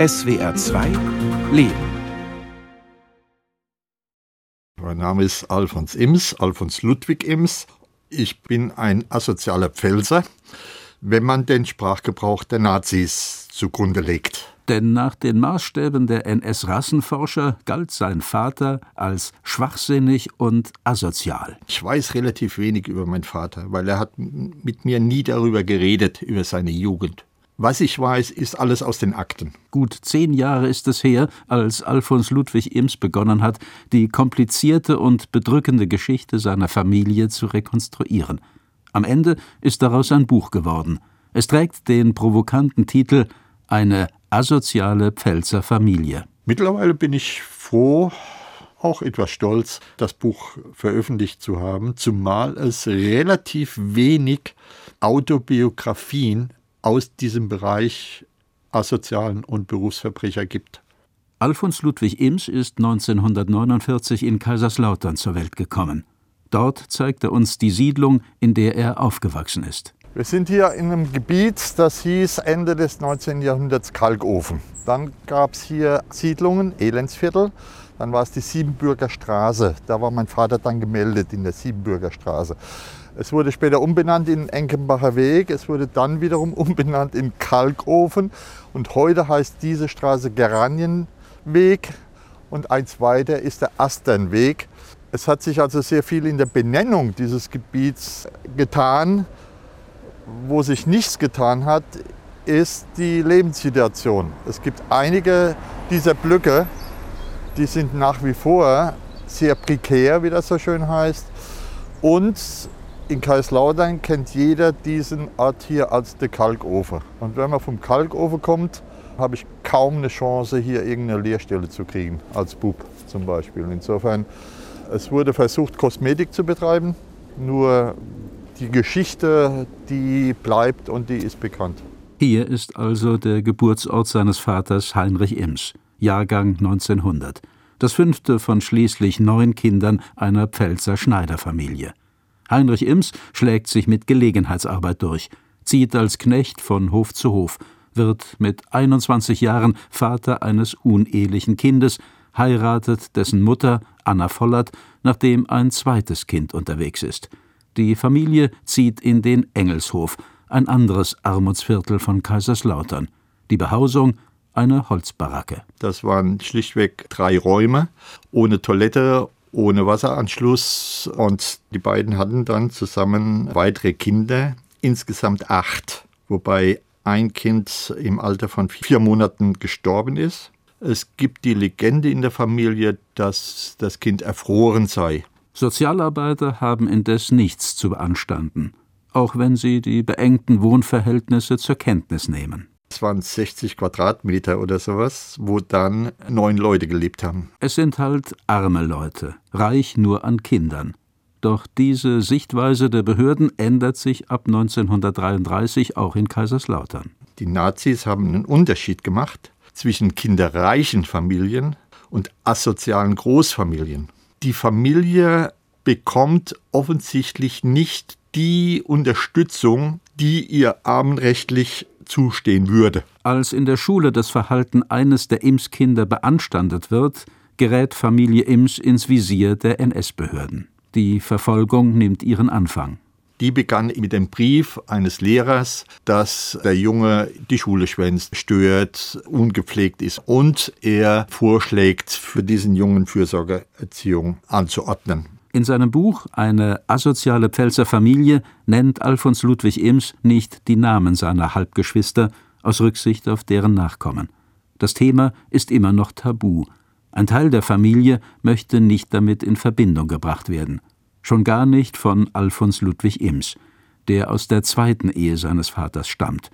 SWR 2 Leben. Mein Name ist Alfons Ims, Alfons Ludwig Ims. Ich bin ein asozialer Pfälzer, wenn man den Sprachgebrauch der Nazis zugrunde legt. Denn nach den Maßstäben der NS-Rassenforscher galt sein Vater als schwachsinnig und asozial. Ich weiß relativ wenig über meinen Vater, weil er hat mit mir nie darüber geredet, über seine Jugend. Was ich weiß, ist alles aus den Akten. Gut zehn Jahre ist es her, als Alfons Ludwig Ims begonnen hat, die komplizierte und bedrückende Geschichte seiner Familie zu rekonstruieren. Am Ende ist daraus ein Buch geworden. Es trägt den provokanten Titel Eine asoziale Pfälzer Familie. Mittlerweile bin ich froh, auch etwas stolz, das Buch veröffentlicht zu haben, zumal es relativ wenig Autobiografien aus diesem Bereich asozialen und Berufsverbrecher gibt. Alfons Ludwig Ims ist 1949 in Kaiserslautern zur Welt gekommen. Dort zeigt er uns die Siedlung, in der er aufgewachsen ist. Wir sind hier in einem Gebiet, das hieß Ende des 19. Jahrhunderts Kalkofen. Dann gab es hier Siedlungen, Elendsviertel. Dann war es die Siebenbürger Straße. Da war mein Vater dann gemeldet in der Siebenbürger Straße. Es wurde später umbenannt in Enkenbacher Weg. Es wurde dann wiederum umbenannt in Kalkofen. Und heute heißt diese Straße Geranienweg. Und eins weiter ist der Asternweg. Es hat sich also sehr viel in der Benennung dieses Gebiets getan. Wo sich nichts getan hat, ist die Lebenssituation. Es gibt einige dieser Blöcke, die sind nach wie vor sehr prekär, wie das so schön heißt. Und in Kaiserslautern kennt jeder diesen Ort hier als der Kalkofen. Und wenn man vom Kalkofen kommt, habe ich kaum eine Chance, hier irgendeine Lehrstelle zu kriegen, als Bub zum Beispiel. Insofern, es wurde versucht, Kosmetik zu betreiben, nur die Geschichte, die bleibt und die ist bekannt. Hier ist also der Geburtsort seines Vaters Heinrich Ims, Jahrgang 1900, das fünfte von schließlich neun Kindern einer Pfälzer Schneiderfamilie. Heinrich Ims schlägt sich mit Gelegenheitsarbeit durch, zieht als Knecht von Hof zu Hof, wird mit 21 Jahren Vater eines unehelichen Kindes, heiratet dessen Mutter, Anna Vollert, nachdem ein zweites Kind unterwegs ist. Die Familie zieht in den Engelshof, ein anderes Armutsviertel von Kaiserslautern. Die Behausung eine Holzbaracke. Das waren schlichtweg drei Räume ohne Toilette, ohne Wasseranschluss und die beiden hatten dann zusammen weitere Kinder, insgesamt acht, wobei ein Kind im Alter von vier Monaten gestorben ist. Es gibt die Legende in der Familie, dass das Kind erfroren sei. Sozialarbeiter haben indes nichts zu beanstanden, auch wenn sie die beengten Wohnverhältnisse zur Kenntnis nehmen. Es waren 60 Quadratmeter oder sowas, wo dann neun Leute gelebt haben. Es sind halt arme Leute, reich nur an Kindern. Doch diese Sichtweise der Behörden ändert sich ab 1933 auch in Kaiserslautern. Die Nazis haben einen Unterschied gemacht zwischen kinderreichen Familien und asozialen Großfamilien. Die Familie bekommt offensichtlich nicht die Unterstützung, die ihr armenrechtlich zustehen würde. Als in der Schule das Verhalten eines der Ims-Kinder beanstandet wird, gerät Familie Ims ins Visier der NS-Behörden. Die Verfolgung nimmt ihren Anfang. Die begann mit dem Brief eines Lehrers, dass der Junge die Schule schwänzt, stört, ungepflegt ist und er vorschlägt, für diesen Jungen Fürsorgeerziehung anzuordnen. In seinem Buch Eine asoziale Pfälzer Familie nennt Alfons Ludwig Ims nicht die Namen seiner Halbgeschwister aus Rücksicht auf deren Nachkommen. Das Thema ist immer noch tabu. Ein Teil der Familie möchte nicht damit in Verbindung gebracht werden. Schon gar nicht von Alfons Ludwig Ims, der aus der zweiten Ehe seines Vaters stammt.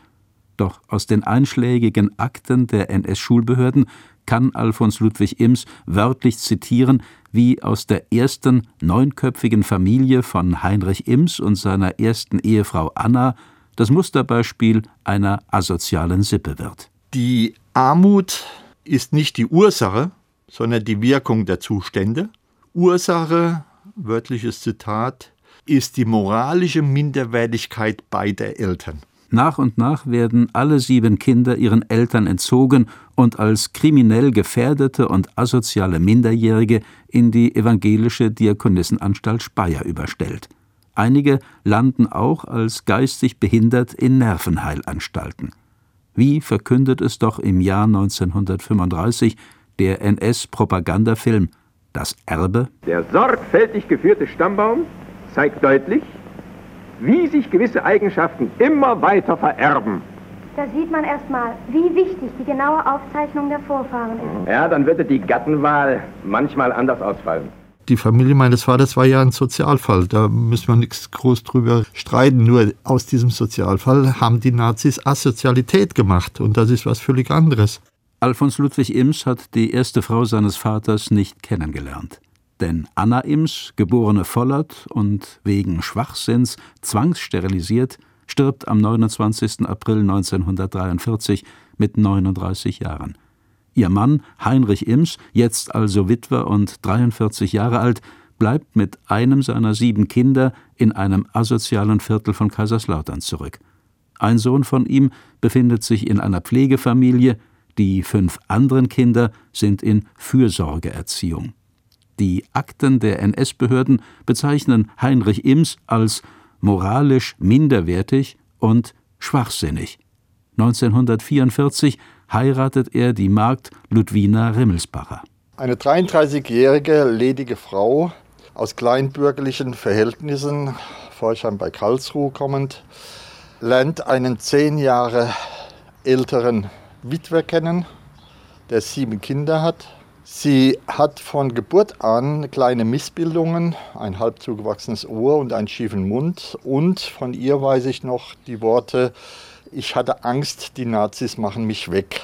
Doch aus den einschlägigen Akten der NS-Schulbehörden kann Alfons Ludwig Ims wörtlich zitieren, wie aus der ersten neunköpfigen Familie von Heinrich Ims und seiner ersten Ehefrau Anna das Musterbeispiel einer asozialen Sippe wird. Die Armut ist nicht die Ursache, sondern die Wirkung der Zustände. Ursache, wörtliches Zitat, ist die moralische Minderwertigkeit beider Eltern. Nach und nach werden alle sieben Kinder ihren Eltern entzogen und als kriminell gefährdete und asoziale Minderjährige in die evangelische Diakonissenanstalt Speyer überstellt. Einige landen auch als geistig behindert in Nervenheilanstalten. Wie verkündet es doch im Jahr 1935 der NS-Propagandafilm Das Erbe? Der sorgfältig geführte Stammbaum zeigt deutlich, wie sich gewisse Eigenschaften immer weiter vererben. Da sieht man erstmal, wie wichtig die genaue Aufzeichnung der Vorfahren ist. Ja, dann würde die Gattenwahl manchmal anders ausfallen. Die Familie meines Vaters war ja ein Sozialfall. Da müssen wir nichts groß drüber streiten. Nur aus diesem Sozialfall haben die Nazis Asozialität gemacht. Und das ist was völlig anderes. Alfons Ludwig Ims hat die erste Frau seines Vaters nicht kennengelernt. Denn Anna Ims, geborene Vollert und wegen Schwachsinns zwangssterilisiert, stirbt am 29. April 1943 mit 39 Jahren. Ihr Mann, Heinrich Ims, jetzt also Witwer und 43 Jahre alt, bleibt mit einem seiner sieben Kinder in einem asozialen Viertel von Kaiserslautern zurück. Ein Sohn von ihm befindet sich in einer Pflegefamilie, die fünf anderen Kinder sind in Fürsorgeerziehung. Die Akten der NS-Behörden bezeichnen Heinrich Ims als moralisch minderwertig und schwachsinnig. 1944 heiratet er die Magd Ludwina Rimmelsbacher. Eine 33-jährige ledige Frau aus kleinbürgerlichen Verhältnissen, Forschheim bei Karlsruhe kommend, lernt einen zehn Jahre älteren Witwer kennen, der sieben Kinder hat. Sie hat von Geburt an kleine Missbildungen, ein halb zugewachsenes Ohr und einen schiefen Mund. Und von ihr weiß ich noch die Worte, ich hatte Angst, die Nazis machen mich weg.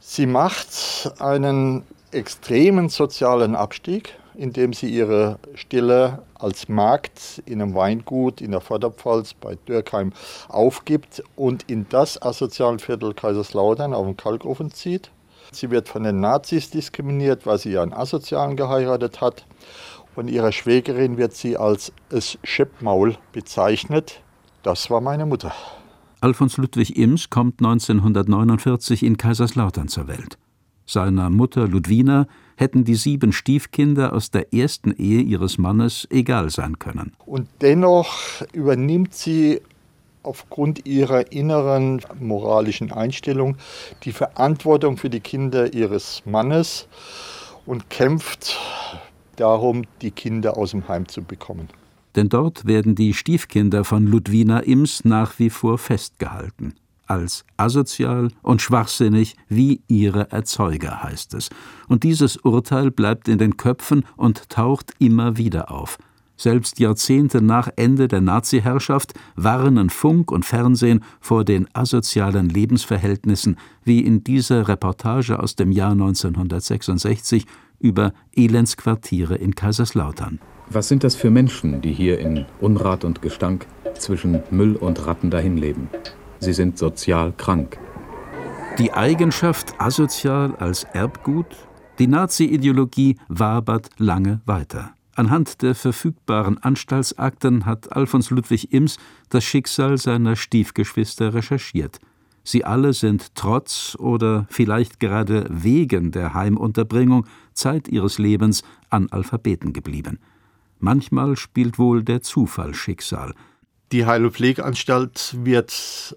Sie macht einen extremen sozialen Abstieg, indem sie ihre Stille als Magd in einem Weingut in der Vorderpfalz bei Dürkheim aufgibt und in das Asozialviertel Kaiserslautern auf den Kalkofen zieht. Sie wird von den Nazis diskriminiert, weil sie einen Asozialen geheiratet hat. Von ihrer Schwägerin wird sie als das Scheppmaul bezeichnet. Das war meine Mutter. Alfons Ludwig Ims kommt 1949 in Kaiserslautern zur Welt. Seiner Mutter Ludwina hätten die sieben Stiefkinder aus der ersten Ehe ihres Mannes egal sein können. Und dennoch übernimmt sie aufgrund ihrer inneren moralischen Einstellung die Verantwortung für die Kinder ihres Mannes und kämpft darum, die Kinder aus dem Heim zu bekommen. Denn dort werden die Stiefkinder von Ludwina Ims nach wie vor festgehalten. Als asozial und schwachsinnig wie ihre Erzeuger, heißt es. Und dieses Urteil bleibt in den Köpfen und taucht immer wieder auf. Selbst Jahrzehnte nach Ende der Nazi-Herrschaft warnen Funk und Fernsehen vor den asozialen Lebensverhältnissen, wie in dieser Reportage aus dem Jahr 1966 über Elendsquartiere in Kaiserslautern. Was sind das für Menschen, die hier in Unrat und Gestank zwischen Müll und Ratten dahinleben? Sie sind sozial krank. Die Eigenschaft asozial als Erbgut? Die Nazi-Ideologie wabert lange weiter. Anhand der verfügbaren Anstaltsakten hat Alfons Ludwig Ims das Schicksal seiner Stiefgeschwister recherchiert. Sie alle sind trotz oder vielleicht gerade wegen der Heimunterbringung Zeit ihres Lebens Analphabeten geblieben. Manchmal spielt wohl der Zufall Schicksal. Die Heil- und Pflegeanstalt wird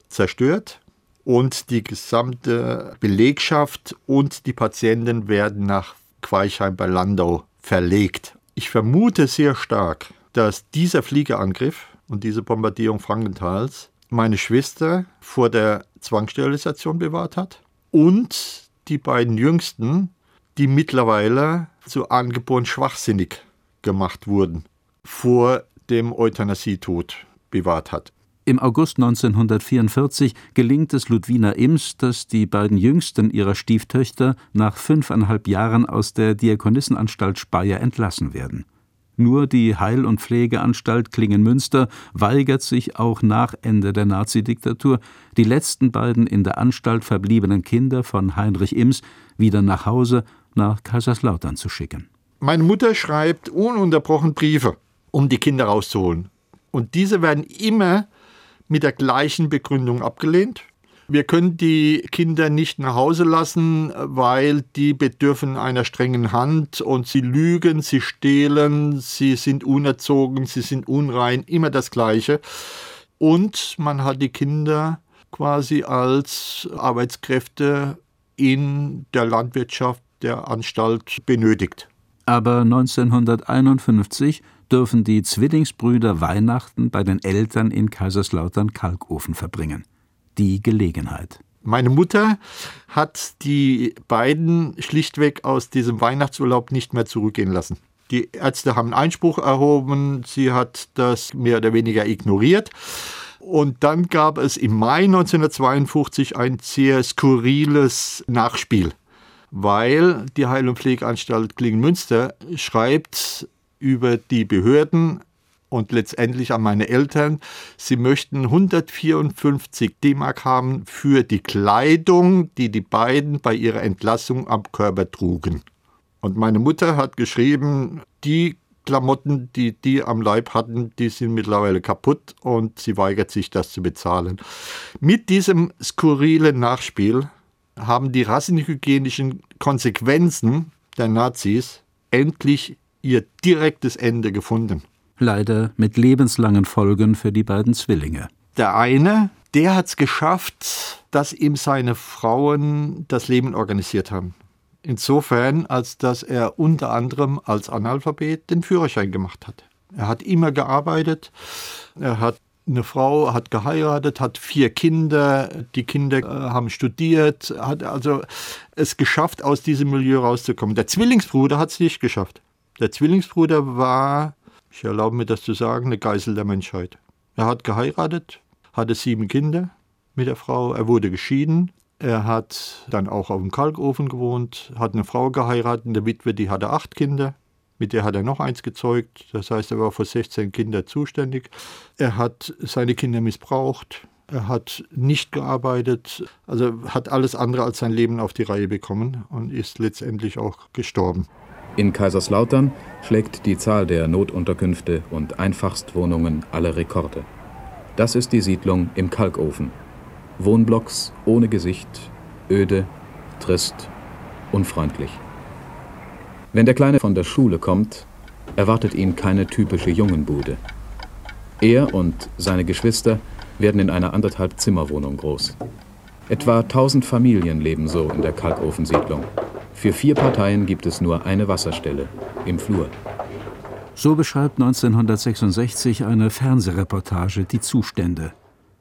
zerstört und die gesamte Belegschaft und die Patienten werden nach Queichheim bei Landau verlegt. Ich vermute sehr stark, dass dieser Fliegerangriff und diese Bombardierung Frankentals meine Schwester vor der Zwangssterilisation bewahrt hat und die beiden Jüngsten, die mittlerweile zu angeboren schwachsinnig gemacht wurden, vor dem Euthanasietod bewahrt hat. Im August 1944 gelingt es Ludwina Ims, dass die beiden jüngsten ihrer Stieftöchter nach fünfeinhalb Jahren aus der Diakonissenanstalt Speyer entlassen werden. Nur die Heil- und Pflegeanstalt Klingenmünster weigert sich auch nach Ende der Nazidiktatur, die letzten beiden in der Anstalt verbliebenen Kinder von Heinrich Ims wieder nach Hause nach Kaiserslautern zu schicken. Meine Mutter schreibt ununterbrochen Briefe, um die Kinder rauszuholen. Und diese werden immer mit der gleichen Begründung abgelehnt. Wir können die Kinder nicht nach Hause lassen, weil die bedürfen einer strengen Hand und sie lügen, sie stehlen, sie sind unerzogen, sie sind unrein, immer das Gleiche. Und man hat die Kinder quasi als Arbeitskräfte in der Landwirtschaft der Anstalt benötigt. Aber 1951 dürfen die Zwillingsbrüder Weihnachten bei den Eltern in Kaiserslautern Kalkofen verbringen. Die Gelegenheit. Meine Mutter hat die beiden schlichtweg aus diesem Weihnachtsurlaub nicht mehr zurückgehen lassen. Die Ärzte haben Einspruch erhoben, sie hat das mehr oder weniger ignoriert. Und dann gab es im Mai 1952 ein sehr skurriles Nachspiel, weil die Heil- und Pflegeanstalt Klingenmünster schreibt über die Behörden und letztendlich an meine Eltern, sie möchten 154 D-Mark haben für die Kleidung, die die beiden bei ihrer Entlassung am Körper trugen. Und meine Mutter hat geschrieben, die Klamotten, die die am Leib hatten, die sind mittlerweile kaputt und sie weigert sich, das zu bezahlen. Mit diesem skurrilen Nachspiel haben die rassenhygienischen Konsequenzen der Nazis endlich ihr direktes Ende gefunden. Leider mit lebenslangen Folgen für die beiden Zwillinge. Der eine, der hat es geschafft, dass ihm seine Frauen das Leben organisiert haben. Insofern, als dass er unter anderem als Analphabet den Führerschein gemacht hat. Er hat immer gearbeitet, er hat eine Frau, hat geheiratet, hat vier Kinder, die Kinder äh, haben studiert, hat also es geschafft, aus diesem Milieu rauszukommen. Der Zwillingsbruder hat es nicht geschafft. Der Zwillingsbruder war, ich erlaube mir das zu sagen, eine Geisel der Menschheit. Er hat geheiratet, hatte sieben Kinder mit der Frau, er wurde geschieden, er hat dann auch auf dem Kalkofen gewohnt, hat eine Frau geheiratet, eine Witwe, die hatte acht Kinder. Mit der hat er noch eins gezeugt. Das heißt, er war für 16 Kinder zuständig. Er hat seine Kinder missbraucht. Er hat nicht gearbeitet, also hat alles andere als sein Leben auf die Reihe bekommen und ist letztendlich auch gestorben. In Kaiserslautern schlägt die Zahl der Notunterkünfte und Einfachstwohnungen alle Rekorde. Das ist die Siedlung im Kalkofen. Wohnblocks ohne Gesicht, öde, trist, unfreundlich. Wenn der Kleine von der Schule kommt, erwartet ihn keine typische Jungenbude. Er und seine Geschwister werden in einer anderthalb Zimmerwohnung groß. Etwa 1000 Familien leben so in der Kalkofensiedlung. Für vier Parteien gibt es nur eine Wasserstelle im Flur. So beschreibt 1966 eine Fernsehreportage die Zustände.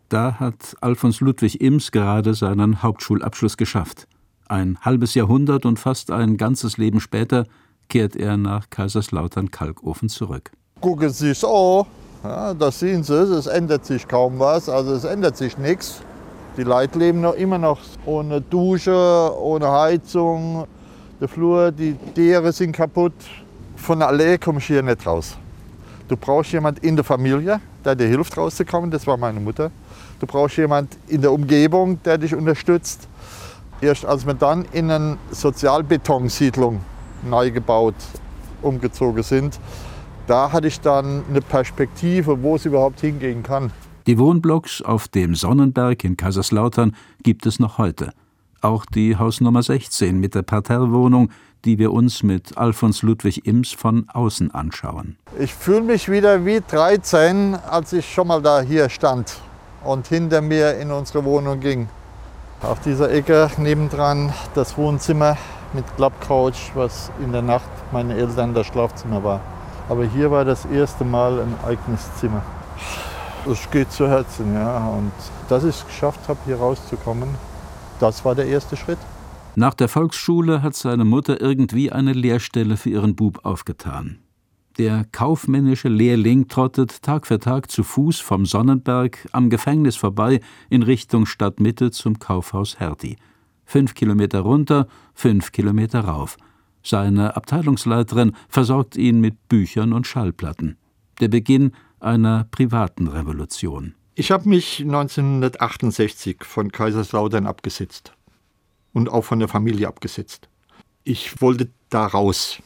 Da hat Alfons Ludwig Ims gerade seinen Hauptschulabschluss geschafft. Ein halbes Jahrhundert und fast ein ganzes Leben später kehrt er nach Kaiserslautern-Kalkofen zurück. Gucken Sie es an, ja, das sehen Sie, es ändert sich kaum was, also es ändert sich nichts. Die Leute leben noch immer noch ohne Dusche, ohne Heizung, der Flur, die Tiere sind kaputt. Von der Allee komme ich hier nicht raus. Du brauchst jemanden in der Familie, der dir hilft rauszukommen. Das war meine Mutter. Du brauchst jemanden in der Umgebung, der dich unterstützt. Erst als wir dann in eine Sozialbetonsiedlung neu gebaut, umgezogen sind, da hatte ich dann eine Perspektive, wo es überhaupt hingehen kann. Die Wohnblocks auf dem Sonnenberg in Kaiserslautern gibt es noch heute auch die Hausnummer 16 mit der Parterrewohnung, die wir uns mit Alfons Ludwig Ims von außen anschauen. Ich fühle mich wieder wie 13, als ich schon mal da hier stand und hinter mir in unsere Wohnung ging. Auf dieser Ecke nebendran das Wohnzimmer mit Klappcouch, was in der Nacht meine Eltern das Schlafzimmer war. Aber hier war das erste Mal ein eigenes Zimmer. Es geht zu Herzen, ja. Und dass ich es geschafft habe, hier rauszukommen, das war der erste Schritt. Nach der Volksschule hat seine Mutter irgendwie eine Lehrstelle für ihren Bub aufgetan. Der kaufmännische Lehrling trottet Tag für Tag zu Fuß vom Sonnenberg am Gefängnis vorbei in Richtung Stadtmitte zum Kaufhaus Hertie. Fünf Kilometer runter, fünf Kilometer rauf. Seine Abteilungsleiterin versorgt ihn mit Büchern und Schallplatten. Der Beginn einer privaten Revolution. Ich habe mich 1968 von Kaiserslautern abgesetzt und auch von der Familie abgesetzt. Ich wollte da raus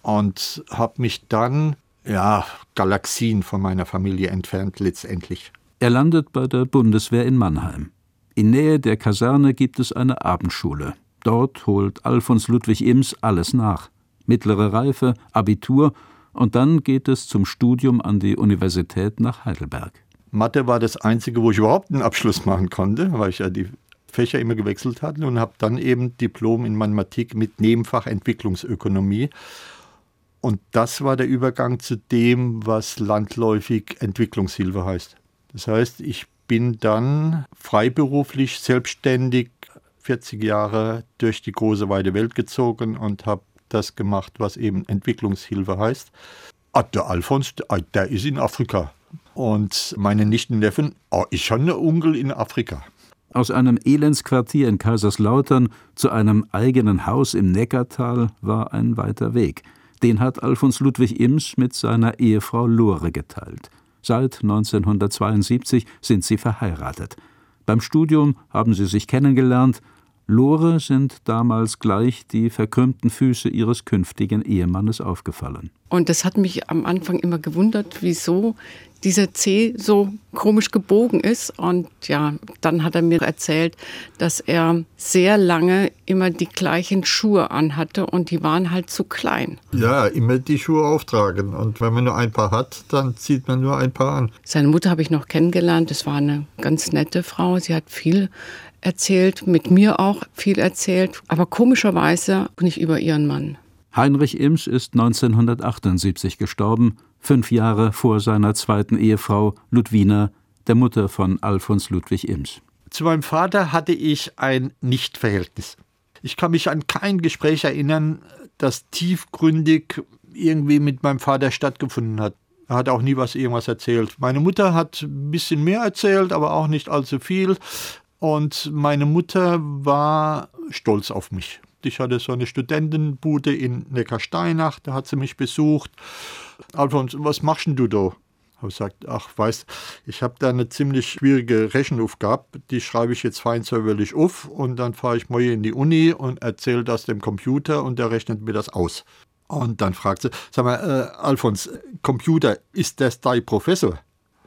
und habe mich dann, ja, Galaxien von meiner Familie entfernt letztendlich. Er landet bei der Bundeswehr in Mannheim. In Nähe der Kaserne gibt es eine Abendschule. Dort holt Alfons Ludwig Ims alles nach. Mittlere Reife, Abitur und dann geht es zum Studium an die Universität nach Heidelberg. Mathe war das Einzige, wo ich überhaupt einen Abschluss machen konnte, weil ich ja die Fächer immer gewechselt hatte und habe dann eben Diplom in Mathematik mit Nebenfach Entwicklungsökonomie. Und das war der Übergang zu dem, was landläufig Entwicklungshilfe heißt. Das heißt, ich bin dann freiberuflich, selbstständig 40 Jahre durch die große weite Welt gezogen und habe das gemacht, was eben Entwicklungshilfe heißt. Ah, der Alfons, der ist in Afrika. Und meine Nichten Neffen, oh, ich habe einen Onkel in Afrika. Aus einem Elendsquartier in Kaiserslautern zu einem eigenen Haus im Neckartal war ein weiter Weg. Den hat Alfons Ludwig Ims mit seiner Ehefrau Lore geteilt. Seit 1972 sind sie verheiratet. Beim Studium haben sie sich kennengelernt Lore sind damals gleich die verkrümmten Füße ihres künftigen Ehemannes aufgefallen. Und das hat mich am Anfang immer gewundert, wieso dieser Zeh so komisch gebogen ist. Und ja, dann hat er mir erzählt, dass er sehr lange immer die gleichen Schuhe anhatte und die waren halt zu klein. Ja, immer die Schuhe auftragen. Und wenn man nur ein paar hat, dann zieht man nur ein paar an. Seine Mutter habe ich noch kennengelernt. Das war eine ganz nette Frau. Sie hat viel erzählt, mit mir auch viel erzählt, aber komischerweise nicht über ihren Mann. Heinrich Ims ist 1978 gestorben, fünf Jahre vor seiner zweiten Ehefrau Ludwina, der Mutter von Alfons Ludwig Ims. Zu meinem Vater hatte ich ein Nichtverhältnis. Ich kann mich an kein Gespräch erinnern, das tiefgründig irgendwie mit meinem Vater stattgefunden hat. Er hat auch nie was irgendwas erzählt. Meine Mutter hat ein bisschen mehr erzählt, aber auch nicht allzu viel. Und meine Mutter war stolz auf mich. Ich hatte so eine Studentenbude in Neckarsteinach, da hat sie mich besucht. Alfons, was machst denn du da? Ich habe gesagt, ach, weißt, ich habe da eine ziemlich schwierige Rechenaufgabe, die schreibe ich jetzt fein säuberlich auf und dann fahre ich morgen in die Uni und erzähle das dem Computer und der rechnet mir das aus. Und dann fragt sie, sag mal, äh, Alfons, Computer, ist das dein Professor?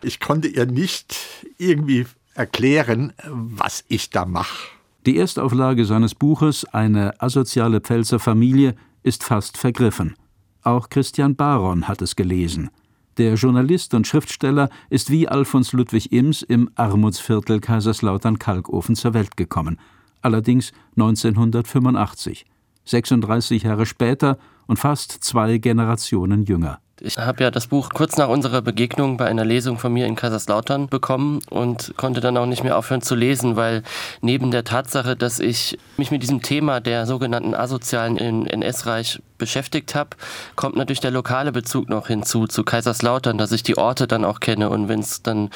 Ich konnte ihr nicht irgendwie erklären, was ich da mache. Die Erstauflage seines Buches Eine asoziale Pfälzer Familie ist fast vergriffen. Auch Christian Baron hat es gelesen. Der Journalist und Schriftsteller ist wie Alfons Ludwig Ims im Armutsviertel Kaiserslautern-Kalkofen zur Welt gekommen, allerdings 1985, 36 Jahre später und fast zwei Generationen jünger. Ich habe ja das Buch kurz nach unserer Begegnung bei einer Lesung von mir in Kaiserslautern bekommen und konnte dann auch nicht mehr aufhören zu lesen, weil neben der Tatsache, dass ich mich mit diesem Thema der sogenannten Asozialen in NS-Reich beschäftigt habe, kommt natürlich der lokale Bezug noch hinzu zu Kaiserslautern, dass ich die Orte dann auch kenne und wenn es dann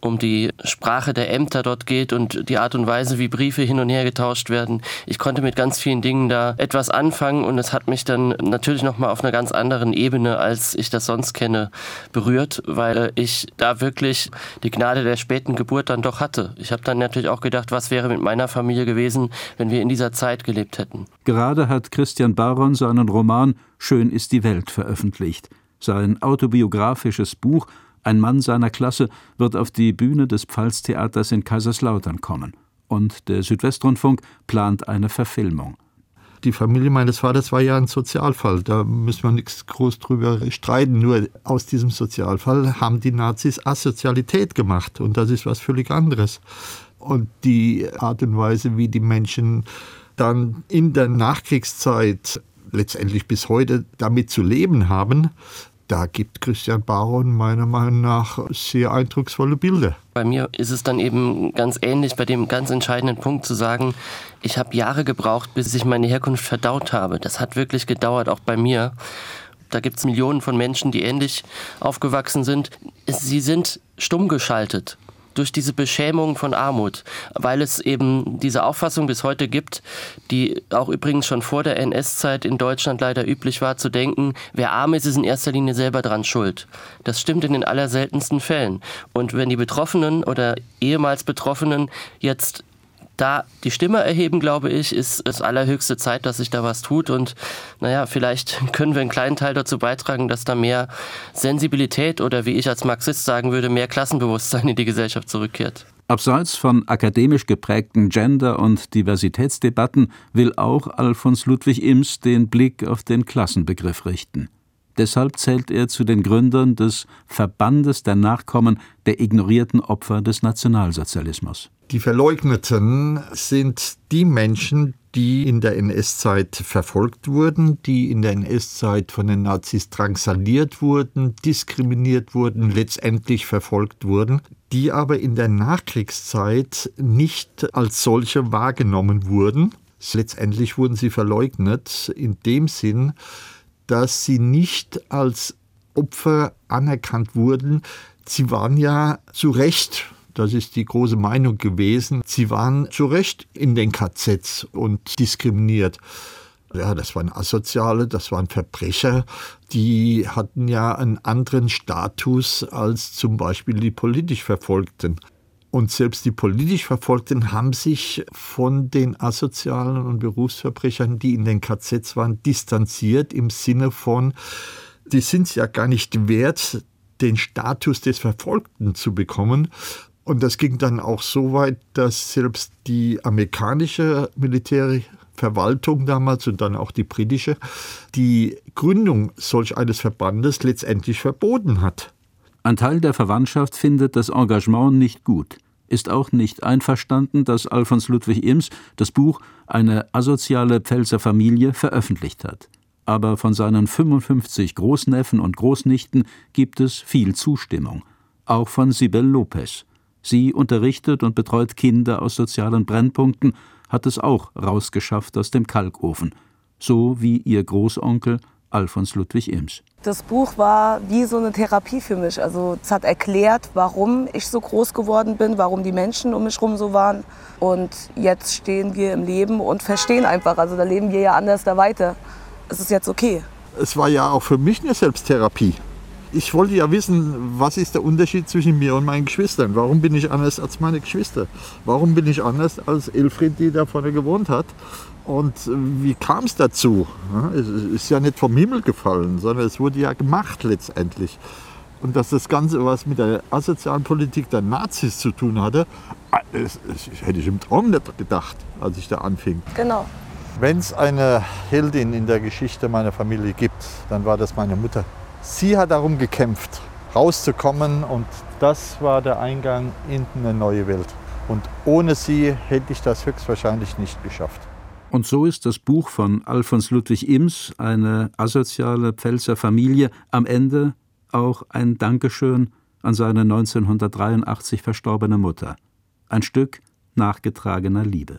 um die Sprache der Ämter dort geht und die Art und Weise, wie Briefe hin und her getauscht werden, ich konnte mit ganz vielen Dingen da etwas anfangen und es hat mich dann natürlich noch mal auf einer ganz anderen Ebene, als ich das sonst kenne, berührt, weil ich da wirklich die Gnade der späten Geburt dann doch hatte. Ich habe dann natürlich auch gedacht, was wäre mit meiner Familie gewesen, wenn wir in dieser Zeit gelebt hätten. Gerade hat Christian Baron seinen Roman Roman Schön ist die Welt veröffentlicht. Sein autobiografisches Buch Ein Mann seiner Klasse wird auf die Bühne des Pfalztheaters in Kaiserslautern kommen. Und der Südwestrundfunk plant eine Verfilmung. Die Familie meines Vaters war ja ein Sozialfall. Da müssen wir nichts groß drüber streiten. Nur aus diesem Sozialfall haben die Nazis Asozialität gemacht. Und das ist was völlig anderes. Und die Art und Weise, wie die Menschen dann in der Nachkriegszeit letztendlich bis heute damit zu leben haben, da gibt Christian Baron meiner Meinung nach sehr eindrucksvolle Bilder. Bei mir ist es dann eben ganz ähnlich, bei dem ganz entscheidenden Punkt zu sagen, ich habe Jahre gebraucht, bis ich meine Herkunft verdaut habe. Das hat wirklich gedauert, auch bei mir. Da gibt es Millionen von Menschen, die ähnlich aufgewachsen sind. Sie sind stumm geschaltet durch diese Beschämung von Armut, weil es eben diese Auffassung bis heute gibt, die auch übrigens schon vor der NS-Zeit in Deutschland leider üblich war, zu denken, wer arm ist, ist in erster Linie selber dran schuld. Das stimmt in den allerseltensten Fällen. Und wenn die Betroffenen oder ehemals Betroffenen jetzt da die Stimme erheben, glaube ich, ist es allerhöchste Zeit, dass sich da was tut. Und naja, vielleicht können wir einen kleinen Teil dazu beitragen, dass da mehr Sensibilität oder wie ich als Marxist sagen würde, mehr Klassenbewusstsein in die Gesellschaft zurückkehrt. Abseits von akademisch geprägten Gender- und Diversitätsdebatten will auch Alfons Ludwig Ims den Blick auf den Klassenbegriff richten. Deshalb zählt er zu den Gründern des Verbandes der Nachkommen der ignorierten Opfer des Nationalsozialismus. Die Verleugneten sind die Menschen, die in der NS-Zeit verfolgt wurden, die in der NS-Zeit von den Nazis drangsaliert wurden, diskriminiert wurden, letztendlich verfolgt wurden, die aber in der Nachkriegszeit nicht als solche wahrgenommen wurden. Letztendlich wurden sie verleugnet in dem Sinn, dass sie nicht als Opfer anerkannt wurden. Sie waren ja zu Recht das ist die große Meinung gewesen. Sie waren zu Recht in den KZs und diskriminiert. Ja, das waren Asoziale, das waren Verbrecher, die hatten ja einen anderen Status als zum Beispiel die politisch Verfolgten. Und selbst die politisch Verfolgten haben sich von den Asozialen und Berufsverbrechern, die in den KZs waren, distanziert im Sinne von, die sind es ja gar nicht wert, den Status des Verfolgten zu bekommen. Und das ging dann auch so weit, dass selbst die amerikanische Militärverwaltung damals und dann auch die britische die Gründung solch eines Verbandes letztendlich verboten hat. Ein Teil der Verwandtschaft findet das Engagement nicht gut, ist auch nicht einverstanden, dass Alfons Ludwig Ims das Buch Eine asoziale Pfälzer Familie veröffentlicht hat. Aber von seinen 55 Großneffen und Großnichten gibt es viel Zustimmung, auch von Sibel Lopez. Sie unterrichtet und betreut Kinder aus sozialen Brennpunkten, hat es auch rausgeschafft aus dem Kalkofen, so wie ihr Großonkel Alfons Ludwig Ims. Das Buch war wie so eine Therapie für mich. Also es hat erklärt, warum ich so groß geworden bin, warum die Menschen um mich herum so waren. Und jetzt stehen wir im Leben und verstehen einfach. Also da leben wir ja anders da weiter. Es ist jetzt okay. Es war ja auch für mich eine Selbsttherapie ich wollte ja wissen, was ist der Unterschied zwischen mir und meinen Geschwistern? Warum bin ich anders als meine Geschwister? Warum bin ich anders als Elfried, die da vorne gewohnt hat? Und äh, wie kam es dazu? Es ist ja nicht vom Himmel gefallen, sondern es wurde ja gemacht letztendlich. Und dass das Ganze was mit der asozialen Politik der Nazis zu tun hatte, das, das hätte ich im Traum nicht gedacht, als ich da anfing. Genau. Wenn es eine Heldin in der Geschichte meiner Familie gibt, dann war das meine Mutter. Sie hat darum gekämpft, rauszukommen und das war der Eingang in eine neue Welt. Und ohne sie hätte ich das höchstwahrscheinlich nicht geschafft. Und so ist das Buch von Alfons Ludwig Ims, eine asoziale Pfälzer Familie, am Ende auch ein Dankeschön an seine 1983 verstorbene Mutter. Ein Stück nachgetragener Liebe.